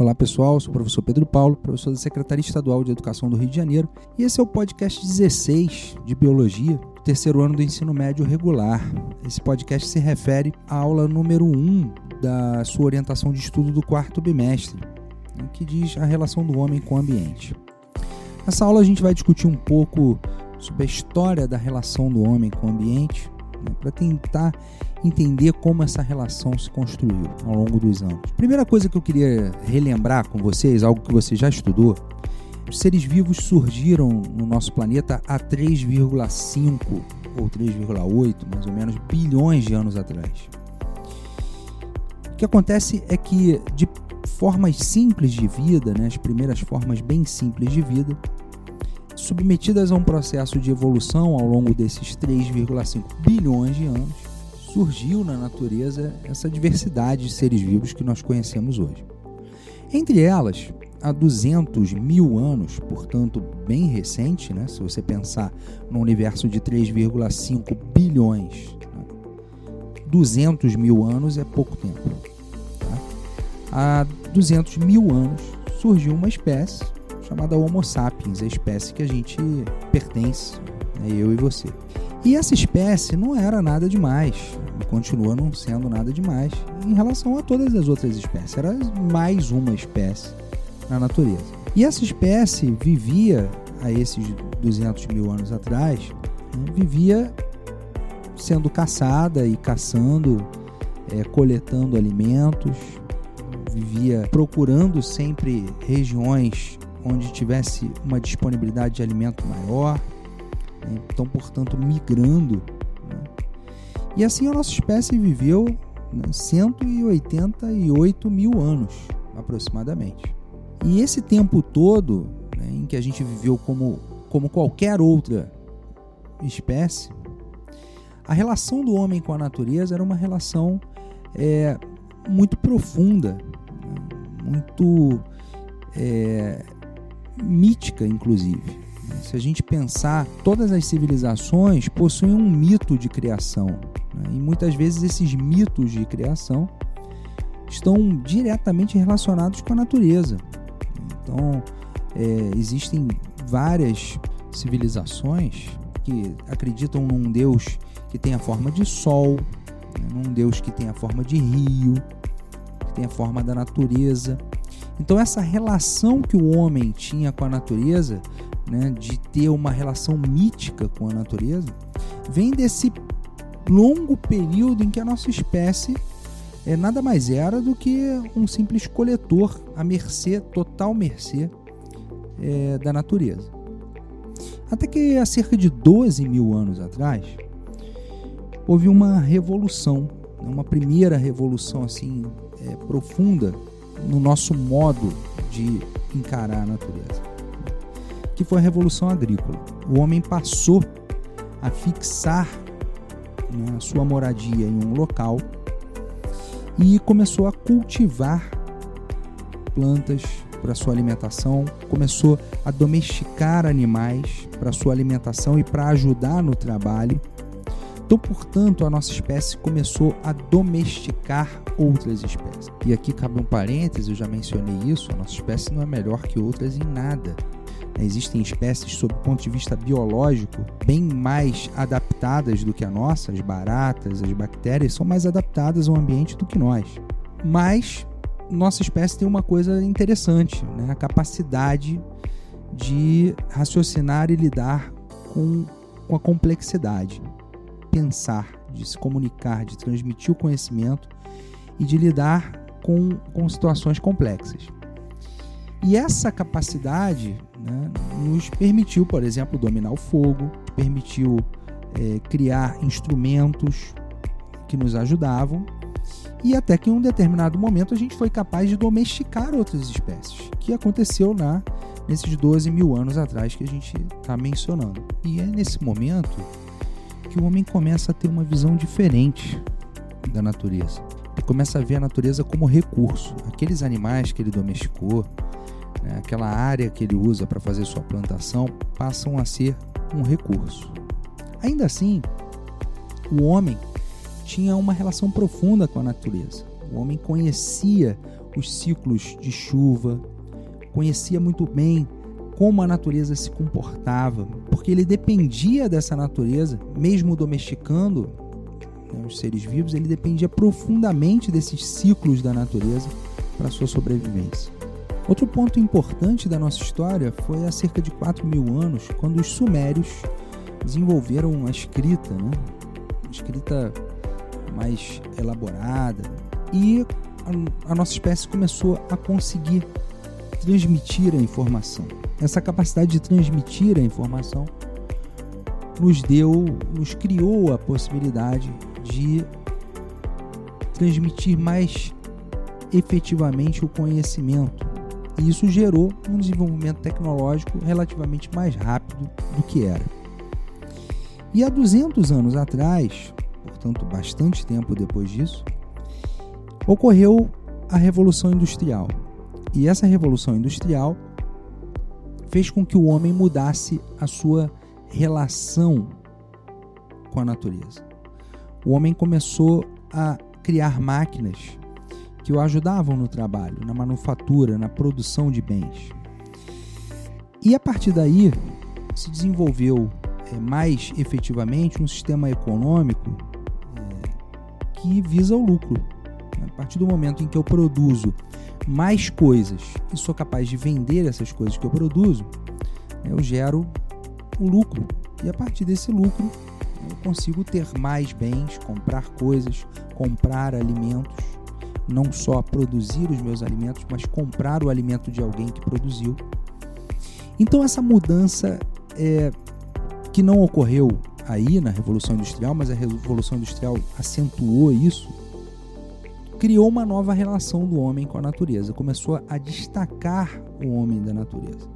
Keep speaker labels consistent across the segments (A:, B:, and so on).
A: Olá pessoal, sou o professor Pedro Paulo, professor da Secretaria Estadual de Educação do Rio de Janeiro, e esse é o podcast 16 de Biologia, do terceiro ano do ensino médio regular. Esse podcast se refere à aula número 1 da sua orientação de estudo do quarto bimestre, né, que diz a relação do homem com o ambiente. Nessa aula a gente vai discutir um pouco sobre a história da relação do homem com o ambiente, né, para tentar entender como essa relação se construiu ao longo dos anos. Primeira coisa que eu queria relembrar com vocês, algo que você já estudou, os seres vivos surgiram no nosso planeta há 3,5 ou 3,8, mais ou menos, bilhões de anos atrás. O que acontece é que de formas simples de vida, né, as primeiras formas bem simples de vida, submetidas a um processo de evolução ao longo desses 3,5 bilhões de anos, surgiu na natureza essa diversidade de seres vivos que nós conhecemos hoje. Entre elas, há 200 mil anos, portanto bem recente, né? se você pensar no universo de 3,5 bilhões, né? 200 mil anos é pouco tempo. Tá? Há 200 mil anos surgiu uma espécie chamada Homo sapiens, a espécie que a gente pertence, né? eu e você. E essa espécie não era nada demais, e continua não sendo nada demais em relação a todas as outras espécies. Era mais uma espécie na natureza. E essa espécie vivia, a esses 200 mil anos atrás, né, vivia sendo caçada e caçando, é, coletando alimentos, vivia procurando sempre regiões onde tivesse uma disponibilidade de alimento maior então, portanto, migrando. Né? E assim a nossa espécie viveu né, 188 mil anos, aproximadamente. E esse tempo todo, né, em que a gente viveu como, como qualquer outra espécie, a relação do homem com a natureza era uma relação é, muito profunda, né, muito é, mítica, inclusive. Se a gente pensar, todas as civilizações possuem um mito de criação. Né? E muitas vezes esses mitos de criação estão diretamente relacionados com a natureza. Então, é, existem várias civilizações que acreditam num Deus que tem a forma de sol, né? num Deus que tem a forma de rio, que tem a forma da natureza. Então, essa relação que o homem tinha com a natureza né, de ter uma relação mítica com a natureza, vem desse longo período em que a nossa espécie é nada mais era do que um simples coletor à mercê, total mercê é, da natureza. Até que há cerca de 12 mil anos atrás, houve uma revolução, né, uma primeira revolução assim é, profunda no nosso modo de encarar a natureza que foi a Revolução Agrícola. O homem passou a fixar né, a sua moradia em um local e começou a cultivar plantas para sua alimentação, começou a domesticar animais para sua alimentação e para ajudar no trabalho. Então, portanto, a nossa espécie começou a domesticar outras espécies. E aqui cabe um parêntese, eu já mencionei isso, a nossa espécie não é melhor que outras em nada. Existem espécies, sob o ponto de vista biológico, bem mais adaptadas do que a nossa, as baratas, as bactérias são mais adaptadas ao ambiente do que nós. Mas nossa espécie tem uma coisa interessante, né? a capacidade de raciocinar e lidar com, com a complexidade, pensar, de se comunicar, de transmitir o conhecimento e de lidar com, com situações complexas. E essa capacidade né, nos permitiu, por exemplo, dominar o fogo, permitiu é, criar instrumentos que nos ajudavam e até que em um determinado momento a gente foi capaz de domesticar outras espécies, que aconteceu na nesses 12 mil anos atrás que a gente está mencionando. E é nesse momento que o homem começa a ter uma visão diferente da natureza. Ele começa a ver a natureza como recurso. Aqueles animais que ele domesticou, né, aquela área que ele usa para fazer sua plantação, passam a ser um recurso. Ainda assim, o homem tinha uma relação profunda com a natureza. O homem conhecia os ciclos de chuva, conhecia muito bem como a natureza se comportava, porque ele dependia dessa natureza, mesmo domesticando né, os seres vivos, ele dependia profundamente desses ciclos da natureza para sua sobrevivência. Outro ponto importante da nossa história foi há cerca de 4 mil anos, quando os sumérios desenvolveram a escrita, né? uma escrita mais elaborada, e a nossa espécie começou a conseguir transmitir a informação. Essa capacidade de transmitir a informação nos deu, nos criou a possibilidade de transmitir mais efetivamente o conhecimento. E isso gerou um desenvolvimento tecnológico relativamente mais rápido do que era. E há 200 anos atrás, portanto, bastante tempo depois disso, ocorreu a Revolução Industrial. E essa Revolução Industrial fez com que o homem mudasse a sua relação com a natureza. O homem começou a criar máquinas que o ajudavam no trabalho, na manufatura, na produção de bens. E a partir daí se desenvolveu é, mais efetivamente um sistema econômico é, que visa o lucro. A partir do momento em que eu produzo mais coisas e sou capaz de vender essas coisas que eu produzo, eu gero o lucro. E a partir desse lucro, eu consigo ter mais bens, comprar coisas, comprar alimentos, não só produzir os meus alimentos, mas comprar o alimento de alguém que produziu. Então essa mudança é, que não ocorreu aí na Revolução Industrial, mas a Revolução Industrial acentuou isso, criou uma nova relação do homem com a natureza, começou a destacar o homem da natureza.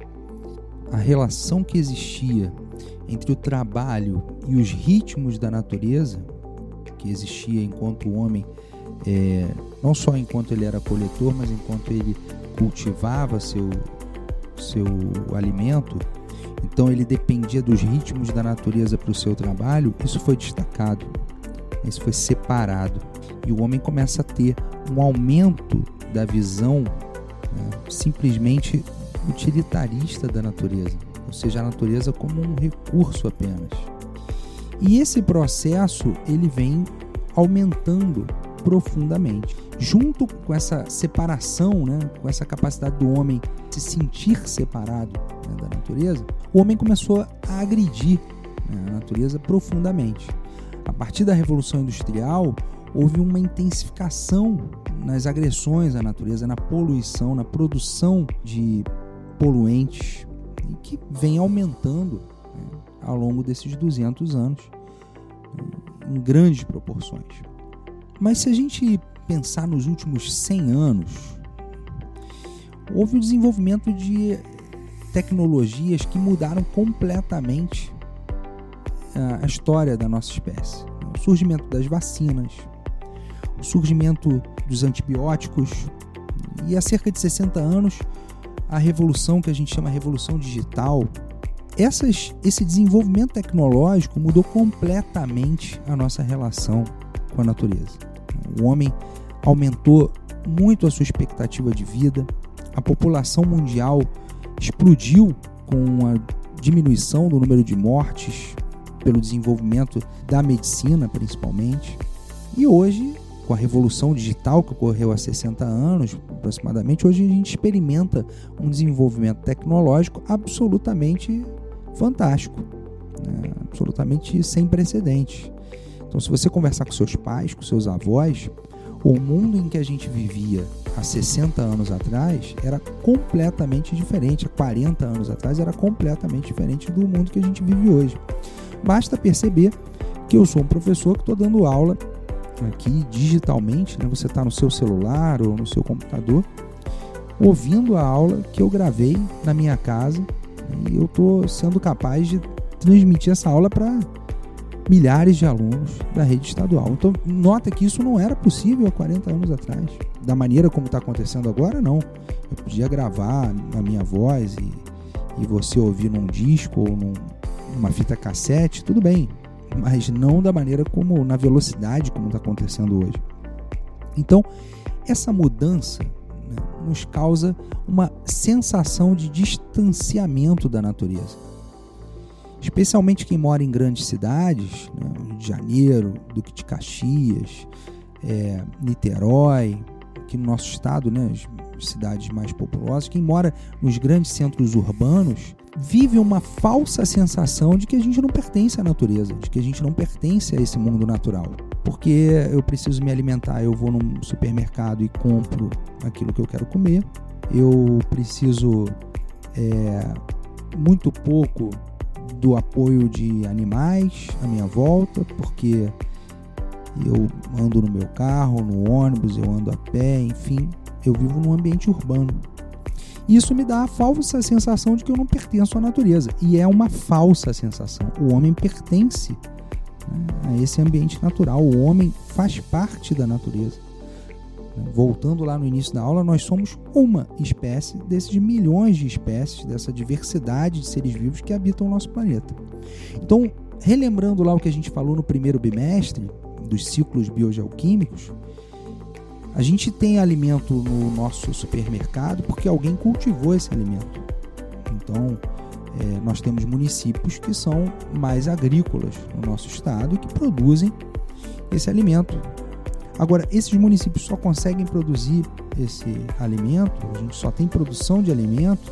A: A relação que existia entre o trabalho e os ritmos da natureza, que existia enquanto o homem, é, não só enquanto ele era coletor, mas enquanto ele cultivava seu, seu alimento, então ele dependia dos ritmos da natureza para o seu trabalho, isso foi destacado, isso foi separado e o homem começa a ter um aumento da visão né, simplesmente utilitarista da natureza, ou seja, a natureza como um recurso apenas. E esse processo ele vem aumentando profundamente. Junto com essa separação, né, com essa capacidade do homem se sentir separado né, da natureza, o homem começou a agredir né, a natureza profundamente. A partir da Revolução Industrial, houve uma intensificação nas agressões à natureza, na poluição, na produção de poluentes, que vem aumentando né, ao longo desses 200 anos, em grandes proporções. Mas se a gente pensar nos últimos 100 anos, houve o desenvolvimento de tecnologias que mudaram completamente a história da nossa espécie. O surgimento das vacinas, o surgimento dos antibióticos e há cerca de 60 anos a revolução que a gente chama revolução digital. Essas, esse desenvolvimento tecnológico mudou completamente a nossa relação com a natureza. O homem aumentou muito a sua expectativa de vida, a população mundial explodiu com a diminuição do número de mortes pelo desenvolvimento da medicina, principalmente. E hoje com a revolução digital que ocorreu há 60 anos aproximadamente, hoje a gente experimenta um desenvolvimento tecnológico absolutamente fantástico, né? absolutamente sem precedentes. Então, se você conversar com seus pais, com seus avós, o mundo em que a gente vivia há 60 anos atrás era completamente diferente, há 40 anos atrás era completamente diferente do mundo que a gente vive hoje. Basta perceber que eu sou um professor que estou dando aula aqui digitalmente, né? você está no seu celular ou no seu computador, ouvindo a aula que eu gravei na minha casa e eu estou sendo capaz de transmitir essa aula para milhares de alunos da rede estadual. Então, nota que isso não era possível há 40 anos atrás. Da maneira como está acontecendo agora, não. Eu podia gravar a minha voz e, e você ouvir num disco ou num, numa fita cassete, tudo bem mas não da maneira como, na velocidade como está acontecendo hoje. Então, essa mudança né, nos causa uma sensação de distanciamento da natureza. Especialmente quem mora em grandes cidades, né, Rio de Janeiro, Duque de Caxias, é, Niterói, aqui no nosso estado, né, as cidades mais populosas, quem mora nos grandes centros urbanos vive uma falsa sensação de que a gente não pertence à natureza, de que a gente não pertence a esse mundo natural. Porque eu preciso me alimentar, eu vou num supermercado e compro aquilo que eu quero comer, eu preciso é, muito pouco do apoio de animais à minha volta, porque eu ando no meu carro, no ônibus, eu ando a pé, enfim, eu vivo num ambiente urbano. Isso me dá a falsa sensação de que eu não pertenço à natureza. E é uma falsa sensação. O homem pertence né, a esse ambiente natural. O homem faz parte da natureza. Voltando lá no início da aula, nós somos uma espécie desses milhões de espécies, dessa diversidade de seres vivos que habitam o nosso planeta. Então, relembrando lá o que a gente falou no primeiro bimestre, dos ciclos biogeoquímicos, a gente tem alimento no nosso supermercado porque alguém cultivou esse alimento. Então, é, nós temos municípios que são mais agrícolas no nosso estado e que produzem esse alimento. Agora, esses municípios só conseguem produzir esse alimento, a gente só tem produção de alimento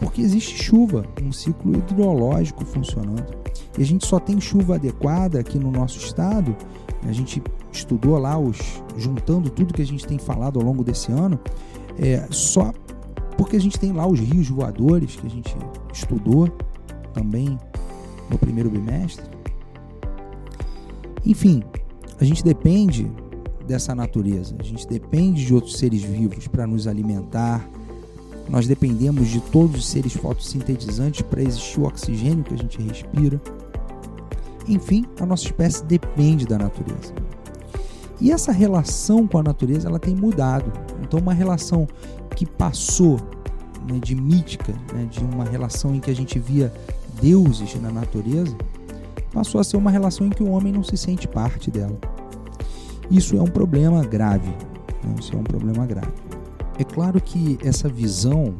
A: porque existe chuva, um ciclo hidrológico funcionando. E a gente só tem chuva adequada aqui no nosso estado a gente estudou lá os juntando tudo que a gente tem falado ao longo desse ano, é, só porque a gente tem lá os rios voadores que a gente estudou também no primeiro bimestre. Enfim, a gente depende dessa natureza, a gente depende de outros seres vivos para nos alimentar. Nós dependemos de todos os seres fotossintetizantes para existir o oxigênio que a gente respira. Enfim, a nossa espécie depende da natureza. E essa relação com a natureza ela tem mudado. Então, uma relação que passou né, de mítica, né, de uma relação em que a gente via deuses na natureza, passou a ser uma relação em que o homem não se sente parte dela. Isso é um problema grave. Né? Isso é um problema grave. É claro que essa visão,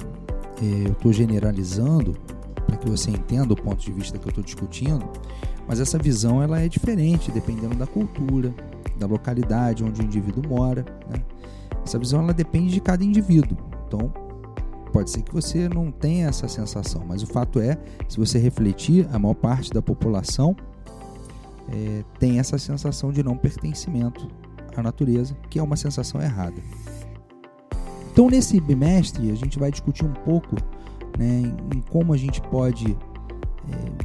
A: é, eu estou generalizando para que você entenda o ponto de vista que eu estou discutindo, mas essa visão ela é diferente dependendo da cultura, da localidade onde o indivíduo mora. Né? Essa visão ela depende de cada indivíduo. Então, pode ser que você não tenha essa sensação, mas o fato é, se você refletir, a maior parte da população é, tem essa sensação de não pertencimento à natureza, que é uma sensação errada. Então, nesse bimestre, a gente vai discutir um pouco né, em, como a gente pode é,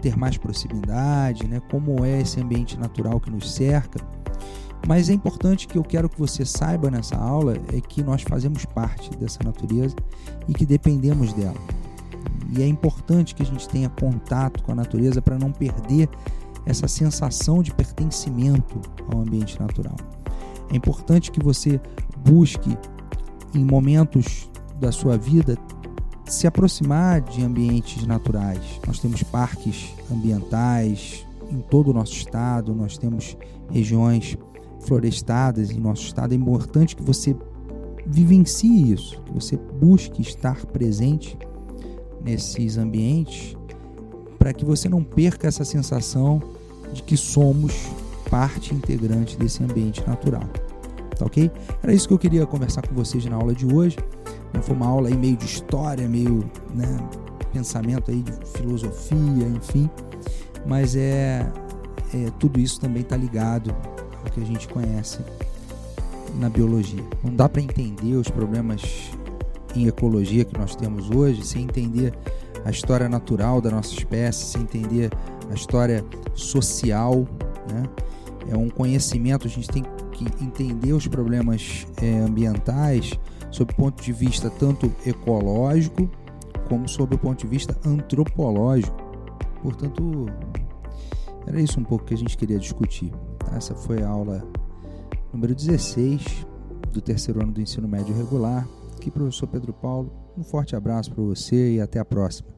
A: ter mais proximidade, né? como é esse ambiente natural que nos cerca. Mas é importante que eu quero que você saiba nessa aula é que nós fazemos parte dessa natureza e que dependemos dela. E é importante que a gente tenha contato com a natureza para não perder essa sensação de pertencimento ao ambiente natural. É importante que você busque em momentos da sua vida se aproximar de ambientes naturais. Nós temos parques ambientais em todo o nosso estado, nós temos regiões florestadas em nosso estado. É importante que você vivencie isso, que você busque estar presente nesses ambientes para que você não perca essa sensação de que somos parte integrante desse ambiente natural. Tá ok? Era isso que eu queria conversar com vocês na aula de hoje. Foi uma aula aí meio de história, meio né, pensamento aí de filosofia, enfim. Mas é, é tudo isso também está ligado ao que a gente conhece na biologia. Não dá para entender os problemas em ecologia que nós temos hoje sem entender a história natural da nossa espécie, sem entender a história social, né? É um conhecimento, a gente tem que entender os problemas é, ambientais sob o ponto de vista tanto ecológico como sob o ponto de vista antropológico. Portanto, era isso um pouco que a gente queria discutir. Essa foi a aula número 16 do terceiro ano do ensino médio regular. Aqui, professor Pedro Paulo. Um forte abraço para você e até a próxima.